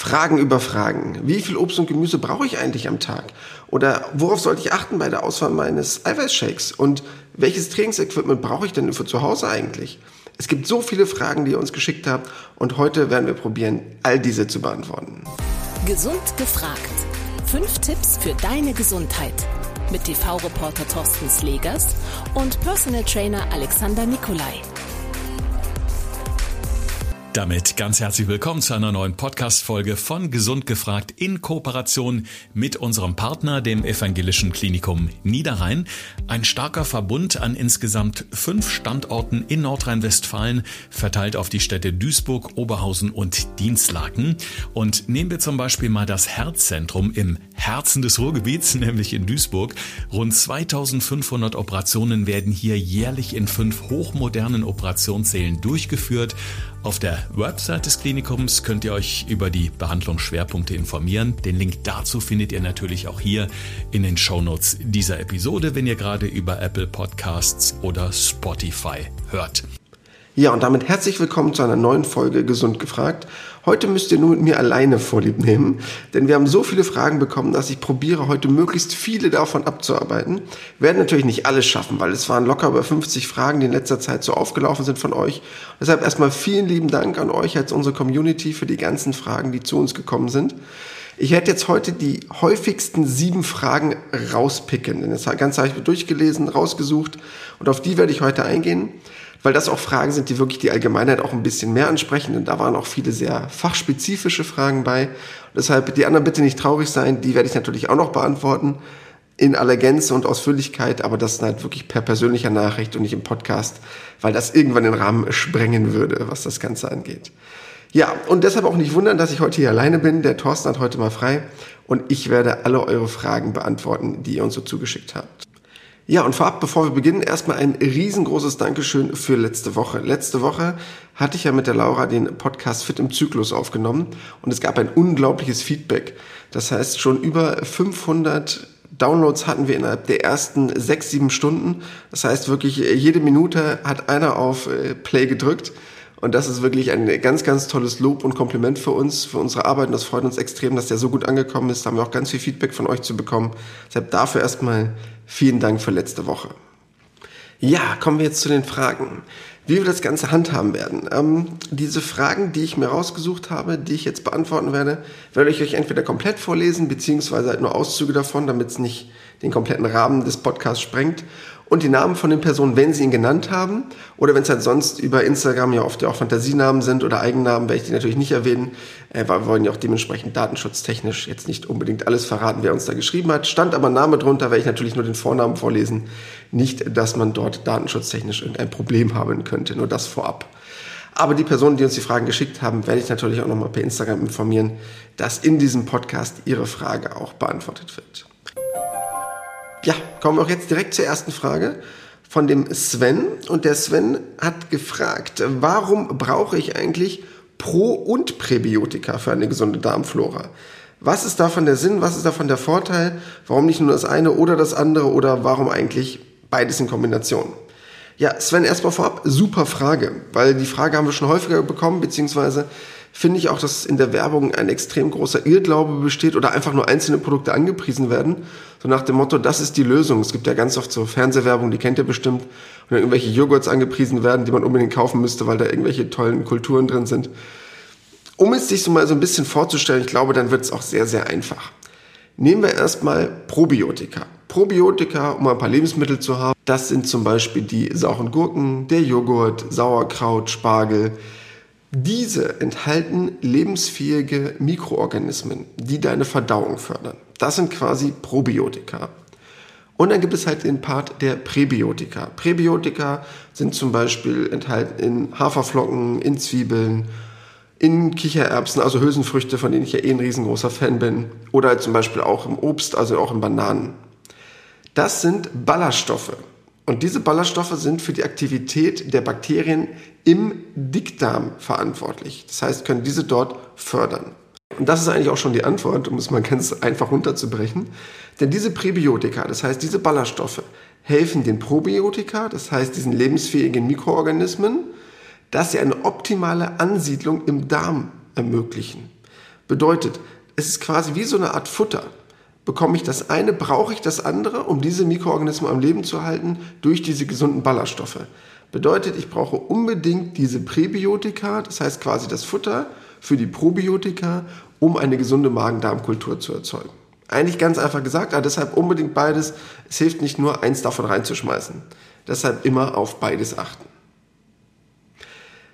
Fragen über Fragen. Wie viel Obst und Gemüse brauche ich eigentlich am Tag? Oder worauf sollte ich achten bei der Auswahl meines Eiweißshakes? Und welches Trainingsequipment brauche ich denn für zu Hause eigentlich? Es gibt so viele Fragen, die ihr uns geschickt habt und heute werden wir probieren, all diese zu beantworten. Gesund gefragt. Fünf Tipps für deine Gesundheit. Mit TV-Reporter Thorsten Slegers und Personal Trainer Alexander Nikolai. Damit ganz herzlich willkommen zu einer neuen Podcast-Folge von Gesund gefragt in Kooperation mit unserem Partner, dem Evangelischen Klinikum Niederrhein. Ein starker Verbund an insgesamt fünf Standorten in Nordrhein-Westfalen, verteilt auf die Städte Duisburg, Oberhausen und Dienstlaken. Und nehmen wir zum Beispiel mal das Herzzentrum im Herzen des Ruhrgebiets, nämlich in Duisburg. Rund 2500 Operationen werden hier jährlich in fünf hochmodernen Operationssälen durchgeführt. Auf der Website des Klinikums könnt ihr euch über die Behandlungsschwerpunkte informieren. Den Link dazu findet ihr natürlich auch hier in den Shownotes dieser Episode, wenn ihr gerade über Apple Podcasts oder Spotify hört. Ja, und damit herzlich willkommen zu einer neuen Folge Gesund gefragt. Heute müsst ihr nur mit mir alleine Vorlieb nehmen, denn wir haben so viele Fragen bekommen, dass ich probiere, heute möglichst viele davon abzuarbeiten. Werden natürlich nicht alles schaffen, weil es waren locker über 50 Fragen, die in letzter Zeit so aufgelaufen sind von euch. Deshalb erstmal vielen lieben Dank an euch als unsere Community für die ganzen Fragen, die zu uns gekommen sind. Ich werde jetzt heute die häufigsten sieben Fragen rauspicken. Denn das Ganze habe ich durchgelesen, rausgesucht und auf die werde ich heute eingehen weil das auch Fragen sind, die wirklich die Allgemeinheit auch ein bisschen mehr ansprechen. Denn da waren auch viele sehr fachspezifische Fragen bei. Und deshalb die anderen bitte nicht traurig sein, die werde ich natürlich auch noch beantworten in aller Gänze und Ausführlichkeit, aber das halt wirklich per persönlicher Nachricht und nicht im Podcast, weil das irgendwann den Rahmen sprengen würde, was das Ganze angeht. Ja, und deshalb auch nicht wundern, dass ich heute hier alleine bin. Der Thorsten hat heute mal frei und ich werde alle eure Fragen beantworten, die ihr uns so zugeschickt habt. Ja, und vorab, bevor wir beginnen, erstmal ein riesengroßes Dankeschön für letzte Woche. Letzte Woche hatte ich ja mit der Laura den Podcast Fit im Zyklus aufgenommen und es gab ein unglaubliches Feedback. Das heißt, schon über 500 Downloads hatten wir innerhalb der ersten sechs, sieben Stunden. Das heißt wirklich, jede Minute hat einer auf äh, Play gedrückt. Und das ist wirklich ein ganz, ganz tolles Lob und Kompliment für uns, für unsere Arbeit. Und das freut uns extrem, dass der so gut angekommen ist. Da haben wir auch ganz viel Feedback von euch zu bekommen. Deshalb dafür erstmal Vielen Dank für letzte Woche. Ja, kommen wir jetzt zu den Fragen. Wie wir das Ganze handhaben werden. Ähm, diese Fragen, die ich mir rausgesucht habe, die ich jetzt beantworten werde, werde ich euch entweder komplett vorlesen, beziehungsweise halt nur Auszüge davon, damit es nicht den kompletten Rahmen des Podcasts sprengt und die Namen von den Personen, wenn sie ihn genannt haben, oder wenn es halt sonst über Instagram ja oft ja auch Fantasienamen sind oder Eigennamen, werde ich die natürlich nicht erwähnen, äh, weil wir wollen ja auch dementsprechend datenschutztechnisch jetzt nicht unbedingt alles verraten, wer uns da geschrieben hat. Stand aber Name drunter, werde ich natürlich nur den Vornamen vorlesen. Nicht, dass man dort datenschutztechnisch irgendein Problem haben könnte, nur das vorab. Aber die Personen, die uns die Fragen geschickt haben, werde ich natürlich auch nochmal per Instagram informieren, dass in diesem Podcast ihre Frage auch beantwortet wird. Ja, kommen wir auch jetzt direkt zur ersten Frage von dem Sven. Und der Sven hat gefragt, warum brauche ich eigentlich Pro- und Präbiotika für eine gesunde Darmflora? Was ist davon der Sinn? Was ist davon der Vorteil? Warum nicht nur das eine oder das andere? Oder warum eigentlich beides in Kombination? Ja, Sven, erstmal vorab, super Frage, weil die Frage haben wir schon häufiger bekommen, beziehungsweise finde ich auch, dass in der Werbung ein extrem großer Irrglaube besteht oder einfach nur einzelne Produkte angepriesen werden. So nach dem Motto, das ist die Lösung. Es gibt ja ganz oft so Fernsehwerbung, die kennt ihr bestimmt, und irgendwelche Joghurts angepriesen werden, die man unbedingt kaufen müsste, weil da irgendwelche tollen Kulturen drin sind. Um es sich so mal so ein bisschen vorzustellen, ich glaube, dann wird es auch sehr, sehr einfach. Nehmen wir erstmal Probiotika. Probiotika, um ein paar Lebensmittel zu haben, das sind zum Beispiel die sauren Gurken, der Joghurt, Sauerkraut, Spargel, diese enthalten lebensfähige Mikroorganismen, die deine Verdauung fördern. Das sind quasi Probiotika. Und dann gibt es halt den Part der Präbiotika. Präbiotika sind zum Beispiel enthalten in Haferflocken, in Zwiebeln, in Kichererbsen, also Hülsenfrüchte, von denen ich ja eh ein riesengroßer Fan bin. Oder zum Beispiel auch im Obst, also auch in Bananen. Das sind Ballaststoffe. Und diese Ballaststoffe sind für die Aktivität der Bakterien im Dickdarm verantwortlich. Das heißt, können diese dort fördern. Und das ist eigentlich auch schon die Antwort, um es mal ganz einfach runterzubrechen. Denn diese Präbiotika, das heißt diese Ballaststoffe, helfen den Probiotika, das heißt diesen lebensfähigen Mikroorganismen, dass sie eine optimale Ansiedlung im Darm ermöglichen. Bedeutet, es ist quasi wie so eine Art Futter. Bekomme ich das eine, brauche ich das andere, um diese Mikroorganismen am Leben zu halten durch diese gesunden Ballaststoffe. Bedeutet, ich brauche unbedingt diese Präbiotika, das heißt quasi das Futter für die Probiotika, um eine gesunde Magen-Darm-Kultur zu erzeugen. Eigentlich ganz einfach gesagt, aber deshalb unbedingt beides. Es hilft nicht nur, eins davon reinzuschmeißen. Deshalb immer auf beides achten.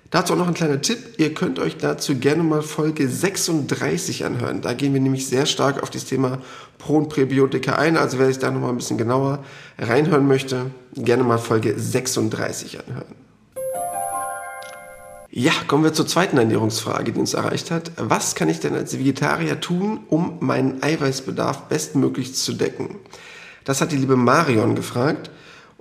Dazu auch noch ein kleiner Tipp. Ihr könnt euch dazu gerne mal Folge 36 anhören. Da gehen wir nämlich sehr stark auf das Thema Pro- und Präbiotika ein. Also wer sich da nochmal ein bisschen genauer reinhören möchte, gerne mal Folge 36 anhören. Ja, kommen wir zur zweiten Ernährungsfrage, die uns erreicht hat. Was kann ich denn als Vegetarier tun, um meinen Eiweißbedarf bestmöglich zu decken? Das hat die liebe Marion gefragt.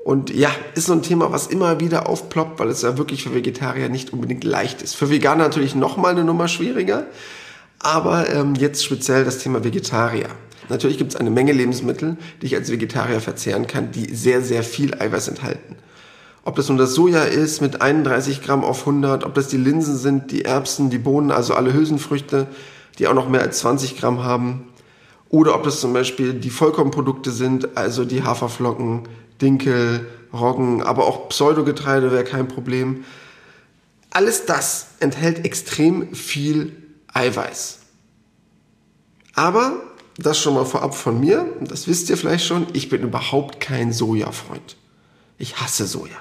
Und ja, ist so ein Thema, was immer wieder aufploppt, weil es ja wirklich für Vegetarier nicht unbedingt leicht ist. Für Veganer natürlich nochmal eine Nummer schwieriger. Aber ähm, jetzt speziell das Thema Vegetarier. Natürlich gibt es eine Menge Lebensmittel, die ich als Vegetarier verzehren kann, die sehr, sehr viel Eiweiß enthalten. Ob das nun das Soja ist mit 31 Gramm auf 100, ob das die Linsen sind, die Erbsen, die Bohnen, also alle Hülsenfrüchte, die auch noch mehr als 20 Gramm haben. Oder ob das zum Beispiel die Vollkornprodukte sind, also die Haferflocken, Dinkel, Roggen, aber auch Pseudogetreide wäre kein Problem. Alles das enthält extrem viel Eiweiß. Aber das schon mal vorab von mir, das wisst ihr vielleicht schon, ich bin überhaupt kein Soja-Freund. Ich hasse Soja.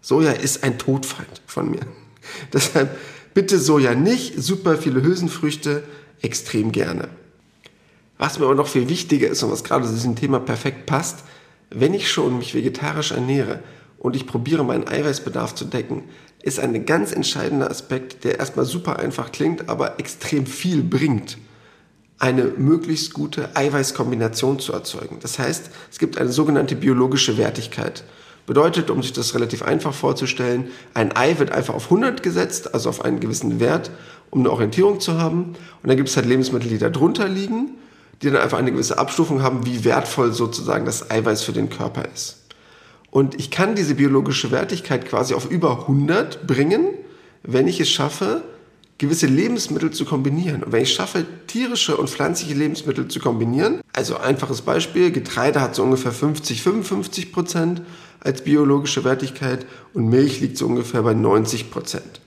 Soja ist ein Todfeind von mir. Deshalb bitte Soja nicht, super viele Hülsenfrüchte, extrem gerne. Was mir aber noch viel wichtiger ist und was gerade zu diesem Thema perfekt passt, wenn ich schon mich vegetarisch ernähre und ich probiere meinen Eiweißbedarf zu decken, ist ein ganz entscheidender Aspekt, der erstmal super einfach klingt, aber extrem viel bringt, eine möglichst gute Eiweißkombination zu erzeugen. Das heißt, es gibt eine sogenannte biologische Wertigkeit. Bedeutet, um sich das relativ einfach vorzustellen, ein Ei wird einfach auf 100 gesetzt, also auf einen gewissen Wert, um eine Orientierung zu haben. Und dann gibt es halt Lebensmittel, die da drunter liegen die dann einfach eine gewisse Abstufung haben, wie wertvoll sozusagen das Eiweiß für den Körper ist. Und ich kann diese biologische Wertigkeit quasi auf über 100 bringen, wenn ich es schaffe, gewisse Lebensmittel zu kombinieren. Und wenn ich schaffe, tierische und pflanzliche Lebensmittel zu kombinieren, also einfaches Beispiel, Getreide hat so ungefähr 50, 55 Prozent als biologische Wertigkeit und Milch liegt so ungefähr bei 90 Prozent.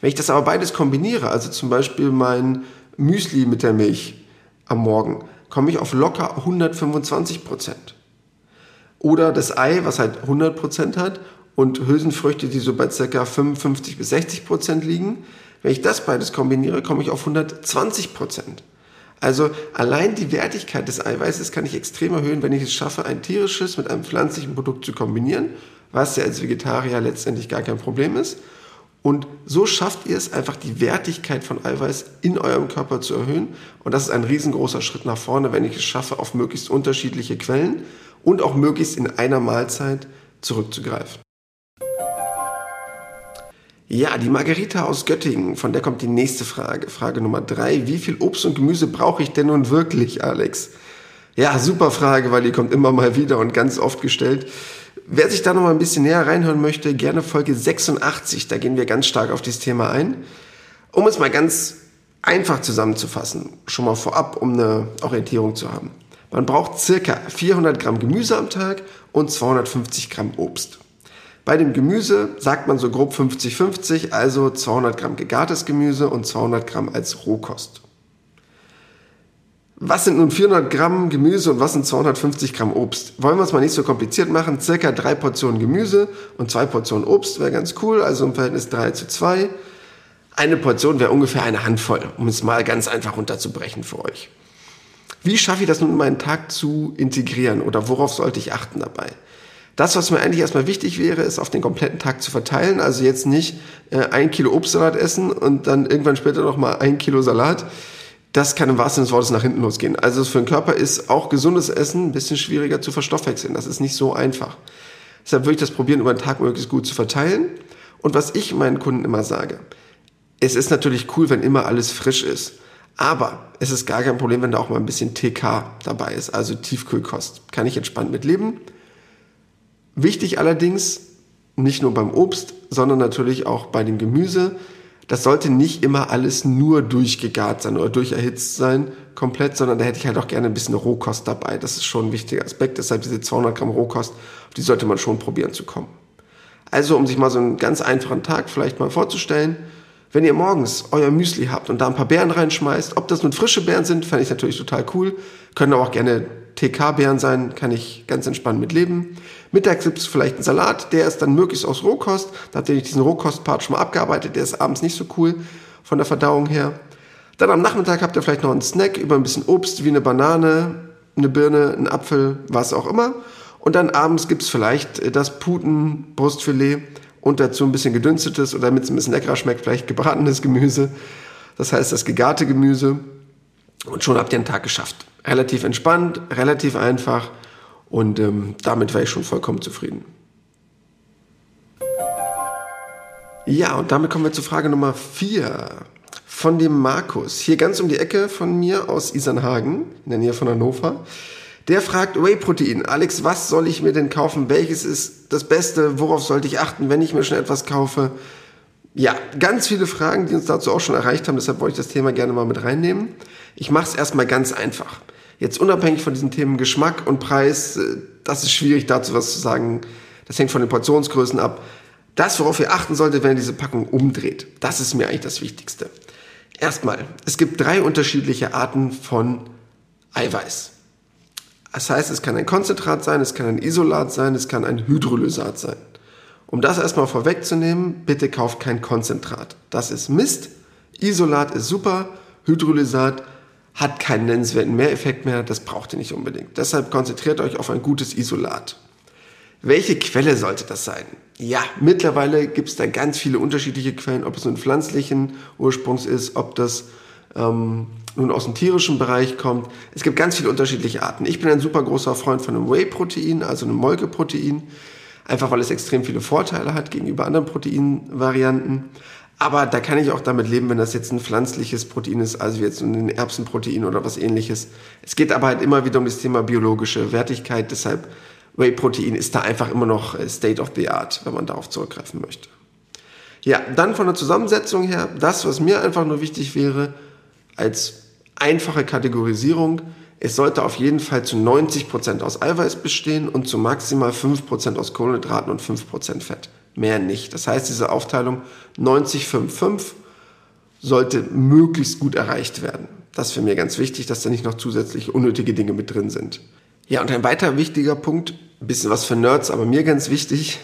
Wenn ich das aber beides kombiniere, also zum Beispiel mein Müsli mit der Milch am Morgen, komme ich auf locker 125 Prozent. Oder das Ei, was halt 100 Prozent hat und Hülsenfrüchte, die so bei ca. 55 bis 60 Prozent liegen. Wenn ich das beides kombiniere, komme ich auf 120 Prozent. Also allein die Wertigkeit des Eiweißes kann ich extrem erhöhen, wenn ich es schaffe, ein tierisches mit einem pflanzlichen Produkt zu kombinieren, was ja als Vegetarier letztendlich gar kein Problem ist. Und so schafft ihr es einfach, die Wertigkeit von Eiweiß in eurem Körper zu erhöhen. Und das ist ein riesengroßer Schritt nach vorne, wenn ich es schaffe, auf möglichst unterschiedliche Quellen und auch möglichst in einer Mahlzeit zurückzugreifen. Ja, die Margarita aus Göttingen, von der kommt die nächste Frage. Frage Nummer drei. Wie viel Obst und Gemüse brauche ich denn nun wirklich, Alex? Ja, super Frage, weil die kommt immer mal wieder und ganz oft gestellt. Wer sich da noch mal ein bisschen näher reinhören möchte, gerne Folge 86. Da gehen wir ganz stark auf dieses Thema ein. Um es mal ganz einfach zusammenzufassen, schon mal vorab, um eine Orientierung zu haben. Man braucht circa 400 Gramm Gemüse am Tag und 250 Gramm Obst. Bei dem Gemüse sagt man so grob 50-50, also 200 Gramm gegartes Gemüse und 200 Gramm als Rohkost. Was sind nun 400 Gramm Gemüse und was sind 250 Gramm Obst? Wollen wir es mal nicht so kompliziert machen. Circa drei Portionen Gemüse und zwei Portionen Obst wäre ganz cool, also im Verhältnis 3 zu 2. Eine Portion wäre ungefähr eine Handvoll, um es mal ganz einfach runterzubrechen für euch. Wie schaffe ich das nun in meinen Tag zu integrieren oder worauf sollte ich achten dabei? Das, was mir eigentlich erstmal wichtig wäre, ist auf den kompletten Tag zu verteilen. Also jetzt nicht äh, ein Kilo Obstsalat essen und dann irgendwann später noch mal ein Kilo Salat das kann im wahrsten Sinne des Wortes nach hinten losgehen. Also für den Körper ist auch gesundes Essen ein bisschen schwieriger zu verstoffwechseln. Das ist nicht so einfach. Deshalb würde ich das probieren, über den Tag möglichst gut zu verteilen. Und was ich meinen Kunden immer sage, es ist natürlich cool, wenn immer alles frisch ist. Aber es ist gar kein Problem, wenn da auch mal ein bisschen TK dabei ist, also Tiefkühlkost. Kann ich entspannt mitleben. Wichtig allerdings, nicht nur beim Obst, sondern natürlich auch bei dem Gemüse, das sollte nicht immer alles nur durchgegart sein oder durcherhitzt sein, komplett, sondern da hätte ich halt auch gerne ein bisschen Rohkost dabei. Das ist schon ein wichtiger Aspekt. Deshalb diese 200 Gramm Rohkost, die sollte man schon probieren zu kommen. Also, um sich mal so einen ganz einfachen Tag vielleicht mal vorzustellen, wenn ihr morgens euer Müsli habt und da ein paar Beeren reinschmeißt, ob das nun frische Beeren sind, fände ich natürlich total cool. Können aber auch gerne TK-Beeren sein, kann ich ganz entspannt mit leben. Mittags gibt es vielleicht einen Salat, der ist dann möglichst aus Rohkost. Da habt ihr diesen Rohkost-Part schon mal abgearbeitet, der ist abends nicht so cool von der Verdauung her. Dann am Nachmittag habt ihr vielleicht noch einen Snack über ein bisschen Obst wie eine Banane, eine Birne, einen Apfel, was auch immer. Und dann abends gibt es vielleicht das Putenbrustfilet und dazu ein bisschen gedünstetes oder damit es ein bisschen leckerer schmeckt, vielleicht gebratenes Gemüse. Das heißt das gegarte Gemüse. Und schon habt ihr einen Tag geschafft. Relativ entspannt, relativ einfach und ähm, damit wäre ich schon vollkommen zufrieden. Ja, und damit kommen wir zu Frage Nummer 4 von dem Markus. Hier ganz um die Ecke von mir aus Isernhagen, in der Nähe von Hannover. Der fragt Whey-Protein. Alex, was soll ich mir denn kaufen? Welches ist das Beste? Worauf sollte ich achten, wenn ich mir schon etwas kaufe? Ja, ganz viele Fragen, die uns dazu auch schon erreicht haben. Deshalb wollte ich das Thema gerne mal mit reinnehmen. Ich mache es erstmal ganz einfach. Jetzt unabhängig von diesen Themen Geschmack und Preis, äh, das ist schwierig dazu was zu sagen. Das hängt von den Portionsgrößen ab. Das, worauf ihr achten solltet, wenn ihr diese Packung umdreht, das ist mir eigentlich das Wichtigste. Erstmal, es gibt drei unterschiedliche Arten von Eiweiß. Das heißt, es kann ein Konzentrat sein, es kann ein Isolat sein, es kann ein Hydrolysat sein. Um das erstmal vorwegzunehmen, bitte kauft kein Konzentrat. Das ist Mist. Isolat ist super. Hydrolysat hat keinen nennenswerten Mehreffekt mehr. Das braucht ihr nicht unbedingt. Deshalb konzentriert euch auf ein gutes Isolat. Welche Quelle sollte das sein? Ja, mittlerweile gibt es da ganz viele unterschiedliche Quellen, ob es nun pflanzlichen Ursprungs ist, ob das ähm, nun aus dem tierischen Bereich kommt. Es gibt ganz viele unterschiedliche Arten. Ich bin ein super großer Freund von einem Whey-Protein, also einem Molkeprotein, einfach weil es extrem viele Vorteile hat gegenüber anderen Proteinvarianten. Aber da kann ich auch damit leben, wenn das jetzt ein pflanzliches Protein ist, also jetzt ein Erbsenprotein oder was ähnliches. Es geht aber halt immer wieder um das Thema biologische Wertigkeit, deshalb Whey-Protein ist da einfach immer noch äh, State of the Art, wenn man darauf zurückgreifen möchte. Ja, dann von der Zusammensetzung her, das, was mir einfach nur wichtig wäre, als einfache Kategorisierung, es sollte auf jeden Fall zu 90% aus Eiweiß bestehen und zu maximal 5% aus Kohlenhydraten und 5% Fett. Mehr nicht. Das heißt, diese Aufteilung 90-5-5 sollte möglichst gut erreicht werden. Das ist für mich ganz wichtig, dass da nicht noch zusätzlich unnötige Dinge mit drin sind. Ja, und ein weiterer wichtiger Punkt, bisschen was für Nerds, aber mir ganz wichtig,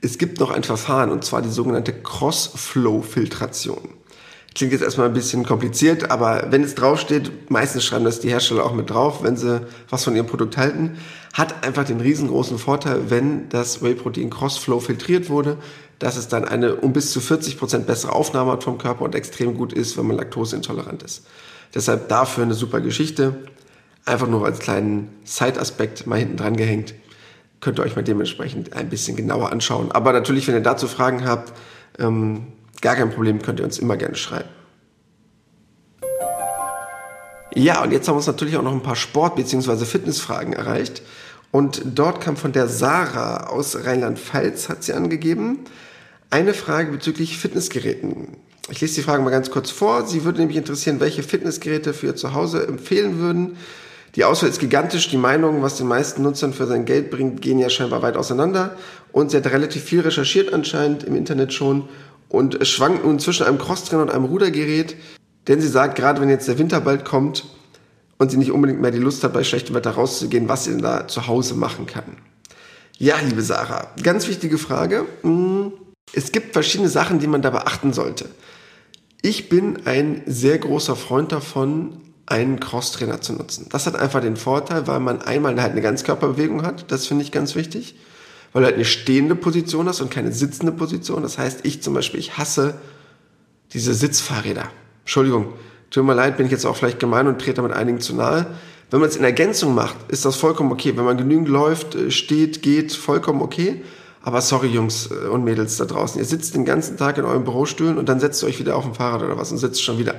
es gibt noch ein Verfahren und zwar die sogenannte Cross-Flow-Filtration. Klingt jetzt erstmal ein bisschen kompliziert, aber wenn es draufsteht, meistens schreiben das die Hersteller auch mit drauf, wenn sie was von ihrem Produkt halten, hat einfach den riesengroßen Vorteil, wenn das Whey-Protein Cross-Flow filtriert wurde, dass es dann eine um bis zu 40 Prozent bessere Aufnahme hat vom Körper und extrem gut ist, wenn man laktoseintolerant ist. Deshalb dafür eine super Geschichte. Einfach nur als kleinen Side-Aspekt mal hinten dran gehängt. Könnt ihr euch mal dementsprechend ein bisschen genauer anschauen. Aber natürlich, wenn ihr dazu Fragen habt, ähm, gar kein Problem, könnt ihr uns immer gerne schreiben. Ja, und jetzt haben wir uns natürlich auch noch ein paar Sport- bzw. Fitnessfragen erreicht. Und dort kam von der Sarah aus Rheinland-Pfalz, hat sie angegeben, eine Frage bezüglich Fitnessgeräten. Ich lese die Frage mal ganz kurz vor. Sie würde nämlich interessieren, welche Fitnessgeräte für ihr Zuhause empfehlen würden. Die Auswahl ist gigantisch. Die Meinungen, was den meisten Nutzern für sein Geld bringt, gehen ja scheinbar weit auseinander. Und sie hat relativ viel recherchiert anscheinend im Internet schon und schwankt nun zwischen einem Crosstrainer und einem Rudergerät. Denn sie sagt, gerade wenn jetzt der Winter bald kommt und sie nicht unbedingt mehr die Lust hat, bei schlechtem Wetter rauszugehen, was sie denn da zu Hause machen kann. Ja, liebe Sarah, ganz wichtige Frage. Hm, es gibt verschiedene Sachen, die man da beachten sollte. Ich bin ein sehr großer Freund davon, einen Crosstrainer zu nutzen. Das hat einfach den Vorteil, weil man einmal halt eine Ganzkörperbewegung hat. Das finde ich ganz wichtig. Weil du halt eine stehende Position hast und keine sitzende Position. Das heißt, ich zum Beispiel, ich hasse diese Sitzfahrräder. Entschuldigung, tut mir leid, bin ich jetzt auch vielleicht gemein und trete damit einigen zu nahe. Wenn man es in Ergänzung macht, ist das vollkommen okay. Wenn man genügend läuft, äh, steht, geht, vollkommen okay. Aber sorry, Jungs äh, und Mädels da draußen. Ihr sitzt den ganzen Tag in eurem Bürostühlen und dann setzt ihr euch wieder auf dem Fahrrad oder was und sitzt schon wieder.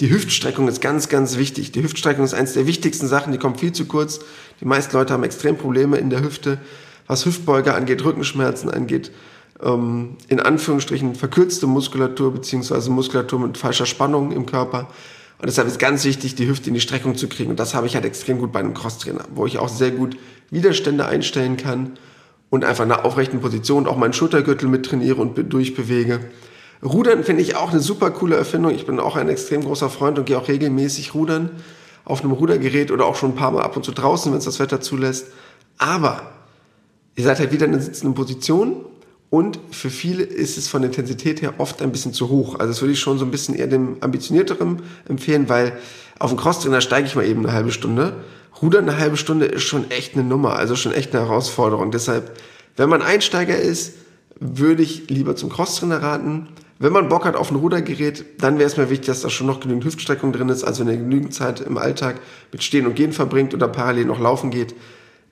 Die Hüftstreckung ist ganz, ganz wichtig. Die Hüftstreckung ist eines der wichtigsten Sachen, die kommt viel zu kurz. Die meisten Leute haben extrem Probleme in der Hüfte, was Hüftbeuger angeht, Rückenschmerzen angeht, ähm, in Anführungsstrichen verkürzte Muskulatur beziehungsweise Muskulatur mit falscher Spannung im Körper. Und deshalb ist ganz wichtig, die Hüfte in die Streckung zu kriegen. Und das habe ich halt extrem gut bei einem Crosstrainer, wo ich auch sehr gut Widerstände einstellen kann und einfach in einer aufrechten Position auch meinen Schultergürtel mit trainiere und durchbewege. Rudern finde ich auch eine super coole Erfindung. Ich bin auch ein extrem großer Freund und gehe auch regelmäßig rudern auf einem Rudergerät oder auch schon ein paar Mal ab und zu draußen, wenn es das Wetter zulässt. Aber ihr seid halt wieder in einer sitzenden Position und für viele ist es von der Intensität her oft ein bisschen zu hoch. Also das würde ich schon so ein bisschen eher dem ambitionierteren empfehlen, weil auf dem Crosstrainer steige ich mal eben eine halbe Stunde. Rudern eine halbe Stunde ist schon echt eine Nummer, also schon echt eine Herausforderung. Deshalb, wenn man Einsteiger ist, würde ich lieber zum Crosstrainer raten. Wenn man Bock hat auf ein Rudergerät, dann wäre es mir wichtig, dass da schon noch genügend Hüftstreckung drin ist, also wenn ihr genügend Zeit im Alltag mit Stehen und Gehen verbringt oder parallel noch laufen geht,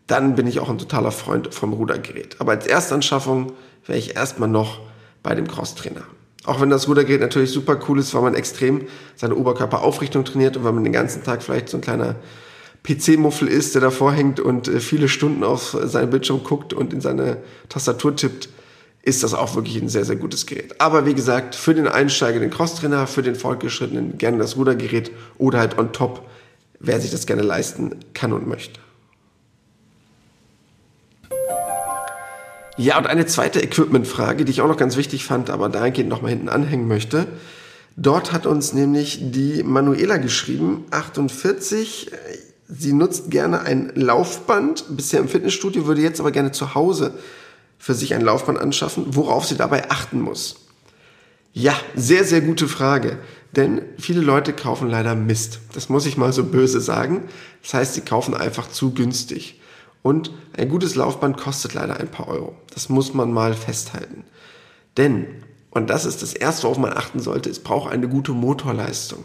dann bin ich auch ein totaler Freund vom Rudergerät. Aber als Erstanschaffung wäre ich erstmal noch bei dem Crosstrainer. Auch wenn das Rudergerät natürlich super cool ist, weil man extrem seine Oberkörperaufrichtung trainiert und weil man den ganzen Tag vielleicht so ein kleiner PC-Muffel ist, der davor hängt und äh, viele Stunden auf seinen Bildschirm guckt und in seine Tastatur tippt, ist das auch wirklich ein sehr, sehr gutes Gerät. Aber wie gesagt, für den Einsteiger den Crosstrainer, für den Fortgeschrittenen gerne das Rudergerät oder halt on top, wer sich das gerne leisten kann und möchte. Ja, und eine zweite Equipment-Frage, die ich auch noch ganz wichtig fand, aber dahingehend nochmal hinten anhängen möchte. Dort hat uns nämlich die Manuela geschrieben, 48. Sie nutzt gerne ein Laufband, bisher im Fitnessstudio, würde jetzt aber gerne zu Hause für sich ein Laufband anschaffen, worauf sie dabei achten muss? Ja, sehr, sehr gute Frage. Denn viele Leute kaufen leider Mist. Das muss ich mal so böse sagen. Das heißt, sie kaufen einfach zu günstig. Und ein gutes Laufband kostet leider ein paar Euro. Das muss man mal festhalten. Denn, und das ist das Erste, worauf man achten sollte, es braucht eine gute Motorleistung.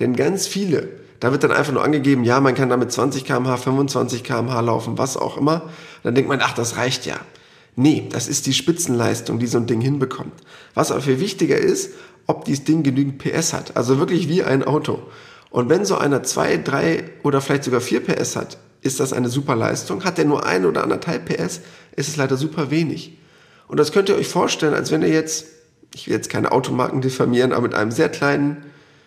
Denn ganz viele, da wird dann einfach nur angegeben, ja, man kann damit 20 kmh, 25 kmh laufen, was auch immer. Dann denkt man, ach, das reicht ja. Nee, das ist die Spitzenleistung, die so ein Ding hinbekommt. Was aber viel wichtiger ist, ob dieses Ding genügend PS hat. Also wirklich wie ein Auto. Und wenn so einer zwei, drei oder vielleicht sogar vier PS hat, ist das eine super Leistung. Hat der nur ein oder anderthalb PS, ist es leider super wenig. Und das könnt ihr euch vorstellen, als wenn ihr jetzt, ich will jetzt keine Automarken diffamieren, aber mit einem sehr kleinen,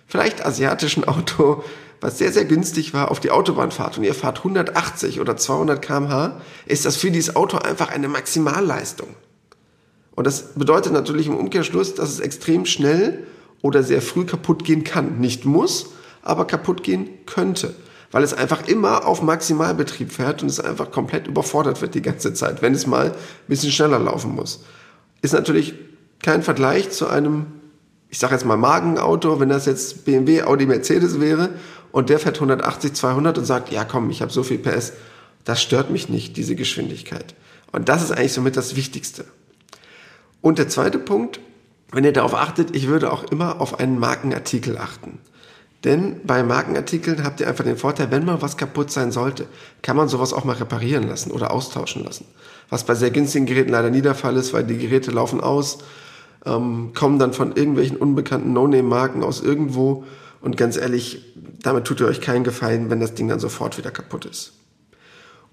vielleicht asiatischen Auto was sehr, sehr günstig war, auf die Autobahn fahrt und ihr fahrt 180 oder 200 kmh, ist das für dieses Auto einfach eine Maximalleistung. Und das bedeutet natürlich im Umkehrschluss, dass es extrem schnell oder sehr früh kaputt gehen kann. Nicht muss, aber kaputt gehen könnte. Weil es einfach immer auf Maximalbetrieb fährt und es einfach komplett überfordert wird die ganze Zeit, wenn es mal ein bisschen schneller laufen muss. Ist natürlich kein Vergleich zu einem, ich sage jetzt mal Magenauto, wenn das jetzt BMW, Audi, Mercedes wäre und der fährt 180, 200 und sagt, ja komm, ich habe so viel PS, das stört mich nicht, diese Geschwindigkeit. Und das ist eigentlich somit das Wichtigste. Und der zweite Punkt, wenn ihr darauf achtet, ich würde auch immer auf einen Markenartikel achten. Denn bei Markenartikeln habt ihr einfach den Vorteil, wenn mal was kaputt sein sollte, kann man sowas auch mal reparieren lassen oder austauschen lassen. Was bei sehr günstigen Geräten leider nie der Fall ist, weil die Geräte laufen aus, ähm, kommen dann von irgendwelchen unbekannten No-Name-Marken aus irgendwo und ganz ehrlich, damit tut ihr euch keinen Gefallen, wenn das Ding dann sofort wieder kaputt ist.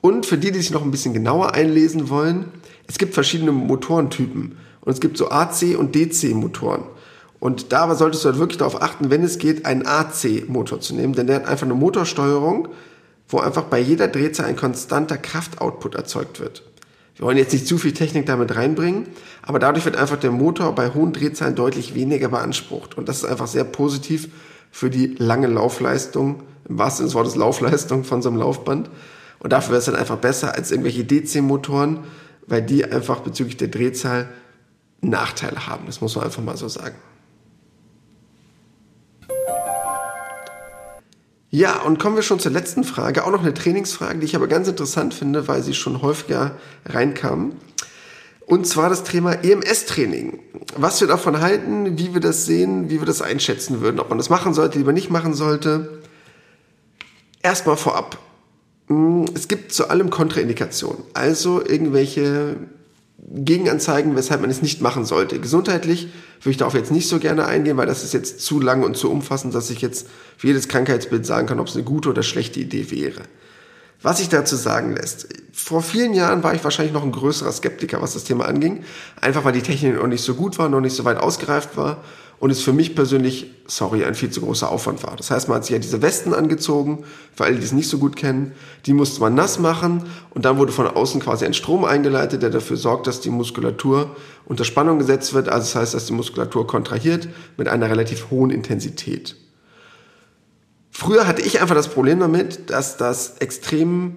Und für die, die sich noch ein bisschen genauer einlesen wollen, es gibt verschiedene Motorentypen. Und es gibt so AC- und DC-Motoren. Und da solltest du halt wirklich darauf achten, wenn es geht, einen AC-Motor zu nehmen, denn der hat einfach eine Motorsteuerung, wo einfach bei jeder Drehzahl ein konstanter Kraftoutput erzeugt wird. Wir wollen jetzt nicht zu viel Technik damit reinbringen, aber dadurch wird einfach der Motor bei hohen Drehzahlen deutlich weniger beansprucht. Und das ist einfach sehr positiv für die lange Laufleistung, im wahrsten Sinne des Wortes Laufleistung von so einem Laufband. Und dafür wäre es dann einfach besser als irgendwelche DC-Motoren, weil die einfach bezüglich der Drehzahl Nachteile haben. Das muss man einfach mal so sagen. Ja, und kommen wir schon zur letzten Frage. Auch noch eine Trainingsfrage, die ich aber ganz interessant finde, weil sie schon häufiger reinkam. Und zwar das Thema EMS-Training. Was wir davon halten, wie wir das sehen, wie wir das einschätzen würden, ob man das machen sollte, lieber nicht machen sollte. Erstmal vorab. Hm, es gibt zu allem Kontraindikationen. Also irgendwelche Gegenanzeigen, weshalb man es nicht machen sollte. Gesundheitlich würde ich darauf jetzt nicht so gerne eingehen, weil das ist jetzt zu lang und zu umfassend, dass ich jetzt für jedes Krankheitsbild sagen kann, ob es eine gute oder schlechte Idee wäre. Was sich dazu sagen lässt. Vor vielen Jahren war ich wahrscheinlich noch ein größerer Skeptiker, was das Thema anging. Einfach weil die Technik noch nicht so gut war, noch nicht so weit ausgereift war und es für mich persönlich, sorry, ein viel zu großer Aufwand war. Das heißt, man hat sich ja diese Westen angezogen, für alle, die es nicht so gut kennen, die musste man nass machen und dann wurde von außen quasi ein Strom eingeleitet, der dafür sorgt, dass die Muskulatur unter Spannung gesetzt wird, also das heißt, dass die Muskulatur kontrahiert mit einer relativ hohen Intensität. Früher hatte ich einfach das Problem damit, dass das extrem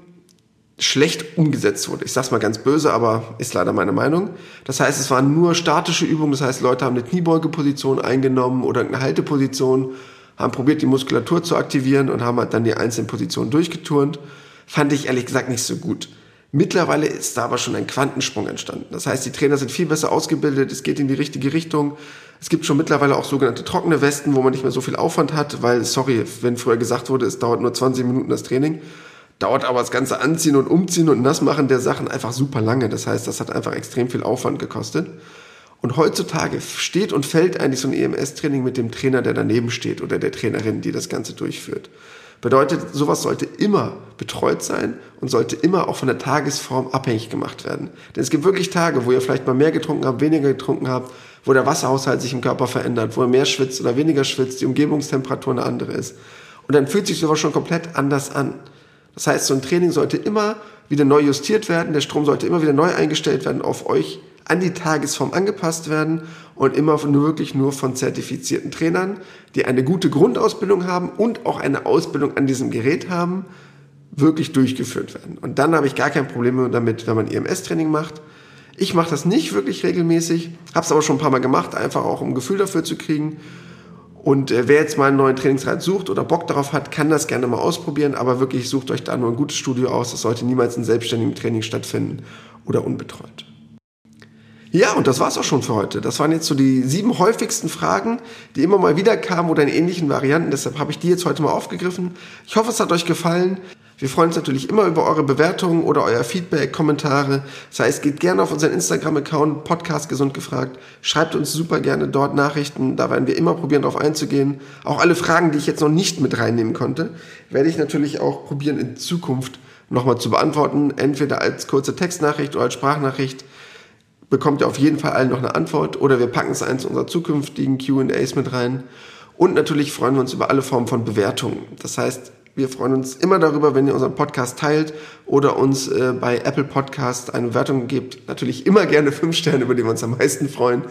schlecht umgesetzt wurde. Ich sag's mal ganz böse, aber ist leider meine Meinung. Das heißt, es waren nur statische Übungen. Das heißt, Leute haben eine Kniebeugeposition eingenommen oder eine Halteposition, haben probiert, die Muskulatur zu aktivieren und haben halt dann die einzelnen Positionen durchgeturnt. Fand ich ehrlich gesagt nicht so gut. Mittlerweile ist da aber schon ein Quantensprung entstanden. Das heißt, die Trainer sind viel besser ausgebildet, es geht in die richtige Richtung. Es gibt schon mittlerweile auch sogenannte trockene Westen, wo man nicht mehr so viel Aufwand hat, weil, sorry, wenn früher gesagt wurde, es dauert nur 20 Minuten das Training, dauert aber das ganze Anziehen und Umziehen und Nassmachen der Sachen einfach super lange. Das heißt, das hat einfach extrem viel Aufwand gekostet. Und heutzutage steht und fällt eigentlich so ein EMS-Training mit dem Trainer, der daneben steht oder der Trainerin, die das Ganze durchführt. Bedeutet, sowas sollte immer betreut sein und sollte immer auch von der Tagesform abhängig gemacht werden. Denn es gibt wirklich Tage, wo ihr vielleicht mal mehr getrunken habt, weniger getrunken habt, wo der Wasserhaushalt sich im Körper verändert, wo ihr mehr schwitzt oder weniger schwitzt, die Umgebungstemperatur eine andere ist. Und dann fühlt sich sowas schon komplett anders an. Das heißt, so ein Training sollte immer wieder neu justiert werden, der Strom sollte immer wieder neu eingestellt werden, auf euch an die Tagesform angepasst werden und immer nur wirklich nur von zertifizierten Trainern, die eine gute Grundausbildung haben und auch eine Ausbildung an diesem Gerät haben, wirklich durchgeführt werden. Und dann habe ich gar kein Problem damit, wenn man EMS-Training macht. Ich mache das nicht wirklich regelmäßig, habe es aber schon ein paar Mal gemacht, einfach auch um ein Gefühl dafür zu kriegen. Und äh, wer jetzt mal einen neuen Trainingsreiz sucht oder Bock darauf hat, kann das gerne mal ausprobieren, aber wirklich sucht euch da nur ein gutes Studio aus. Das sollte niemals in selbstständigem Training stattfinden oder unbetreut. Ja, und das war's auch schon für heute. Das waren jetzt so die sieben häufigsten Fragen, die immer mal wieder kamen oder in ähnlichen Varianten. Deshalb habe ich die jetzt heute mal aufgegriffen. Ich hoffe, es hat euch gefallen. Wir freuen uns natürlich immer über eure Bewertungen oder euer Feedback, Kommentare. Das heißt, geht gerne auf unseren Instagram-Account Podcast Gesund gefragt. Schreibt uns super gerne dort Nachrichten. Da werden wir immer probieren, darauf einzugehen. Auch alle Fragen, die ich jetzt noch nicht mit reinnehmen konnte, werde ich natürlich auch probieren, in Zukunft nochmal zu beantworten. Entweder als kurze Textnachricht oder als Sprachnachricht. Bekommt ihr auf jeden Fall allen noch eine Antwort oder wir packen es eins unserer zukünftigen Q&As mit rein. Und natürlich freuen wir uns über alle Formen von Bewertungen. Das heißt, wir freuen uns immer darüber, wenn ihr unseren Podcast teilt oder uns äh, bei Apple Podcast eine Bewertung gebt. Natürlich immer gerne fünf Sterne, über die wir uns am meisten freuen.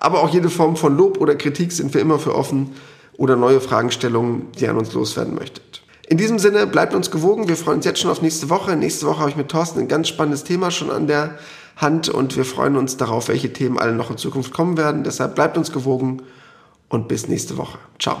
Aber auch jede Form von Lob oder Kritik sind wir immer für offen oder neue Fragestellungen, die an uns loswerden möchtet. In diesem Sinne, bleibt uns gewogen. Wir freuen uns jetzt schon auf nächste Woche. Nächste Woche habe ich mit Thorsten ein ganz spannendes Thema schon an der Hand und wir freuen uns darauf, welche Themen alle noch in Zukunft kommen werden. Deshalb bleibt uns gewogen und bis nächste Woche. Ciao.